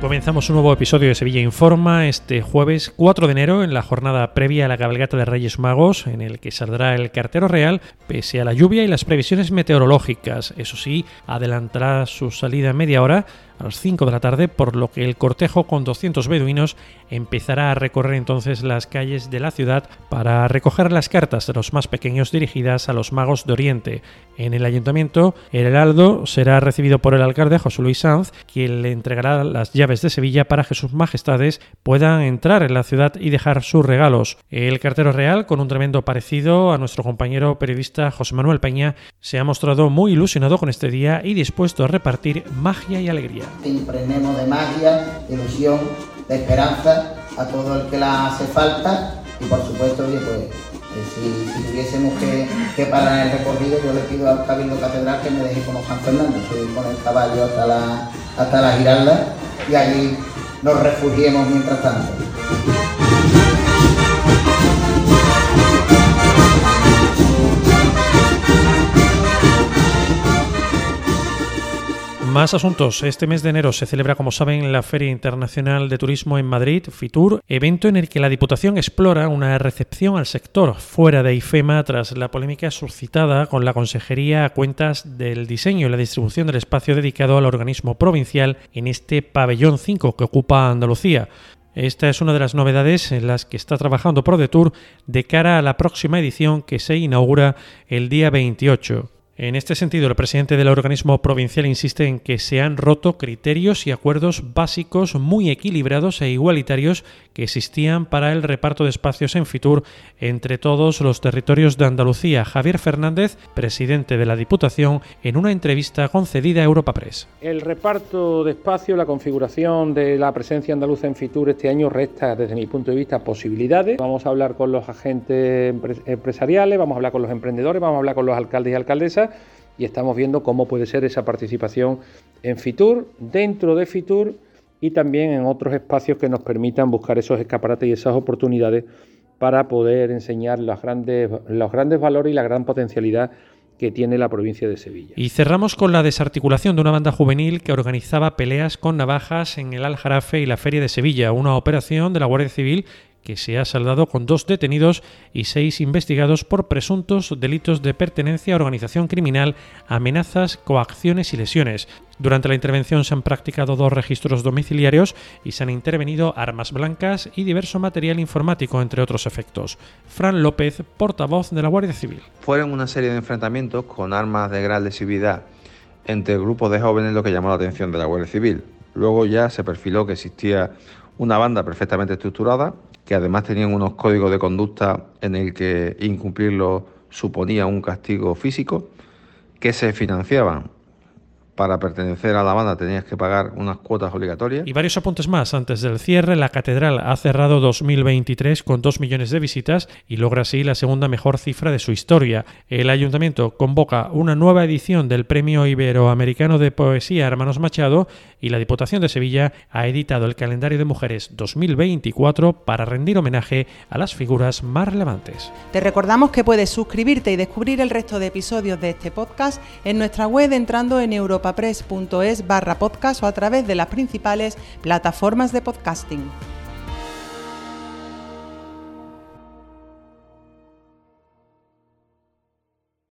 Comenzamos un nuevo episodio de Sevilla Informa este jueves 4 de enero en la jornada previa a la cabalgata de Reyes Magos, en el que saldrá el cartero real pese a la lluvia y las previsiones meteorológicas. Eso sí, adelantará su salida media hora a las 5 de la tarde, por lo que el cortejo con 200 beduinos empezará a recorrer entonces las calles de la ciudad para recoger las cartas de los más pequeños dirigidas a los magos de Oriente. En el ayuntamiento, el heraldo será recibido por el alcalde José Luis Sanz, quien le entregará las llaves de Sevilla para que sus majestades puedan entrar en la ciudad y dejar sus regalos. El cartero real, con un tremendo parecido a nuestro compañero periodista José Manuel Peña, se ha mostrado muy ilusionado con este día y dispuesto a repartir magia y alegría. Que impregnemos de magia, de ilusión, de esperanza a todo el que la hace falta y por supuesto, oye, pues eh, si, tuviésemos que, parar en el recorrido, yo le pido al Cabildo Catedral que me deje como San Fernando, subir con el caballo hasta la, hasta la Giralda y allí nos refugiemos mientras tanto. Más asuntos. Este mes de enero se celebra, como saben, la Feria Internacional de Turismo en Madrid, FITUR, evento en el que la Diputación explora una recepción al sector fuera de IFEMA tras la polémica suscitada con la Consejería a cuentas del diseño y la distribución del espacio dedicado al organismo provincial en este pabellón 5 que ocupa Andalucía. Esta es una de las novedades en las que está trabajando ProDetour de cara a la próxima edición que se inaugura el día 28. En este sentido, el presidente del organismo provincial insiste en que se han roto criterios y acuerdos básicos muy equilibrados e igualitarios que existían para el reparto de espacios en Fitur entre todos los territorios de Andalucía. Javier Fernández, presidente de la Diputación, en una entrevista concedida a Europa Press. El reparto de espacio, la configuración de la presencia andaluza en Fitur este año resta, desde mi punto de vista, posibilidades. Vamos a hablar con los agentes empresariales, vamos a hablar con los emprendedores, vamos a hablar con los alcaldes y alcaldesas y estamos viendo cómo puede ser esa participación en Fitur, dentro de Fitur y también en otros espacios que nos permitan buscar esos escaparates y esas oportunidades para poder enseñar los grandes, los grandes valores y la gran potencialidad que tiene la provincia de Sevilla. Y cerramos con la desarticulación de una banda juvenil que organizaba peleas con navajas en el Aljarafe y la Feria de Sevilla, una operación de la Guardia Civil que se ha saldado con dos detenidos y seis investigados por presuntos delitos de pertenencia a organización criminal, amenazas, coacciones y lesiones. Durante la intervención se han practicado dos registros domiciliarios y se han intervenido armas blancas y diverso material informático, entre otros efectos. Fran López, portavoz de la Guardia Civil. Fueron una serie de enfrentamientos con armas de gran lesividad entre grupos de jóvenes lo que llamó la atención de la Guardia Civil. Luego ya se perfiló que existía una banda perfectamente estructurada que además tenían unos códigos de conducta en el que incumplirlo suponía un castigo físico, que se financiaban para pertenecer a la banda tenías que pagar unas cuotas obligatorias. Y varios apuntes más. Antes del cierre, la catedral ha cerrado 2023 con 2 millones de visitas y logra así la segunda mejor cifra de su historia. El ayuntamiento convoca una nueva edición del Premio Iberoamericano de Poesía Hermanos Machado y la Diputación de Sevilla ha editado el calendario de mujeres 2024 para rendir homenaje a las figuras más relevantes. Te recordamos que puedes suscribirte y descubrir el resto de episodios de este podcast en nuestra web entrando en Europa press.es barra podcast o a través de las principales plataformas de podcasting.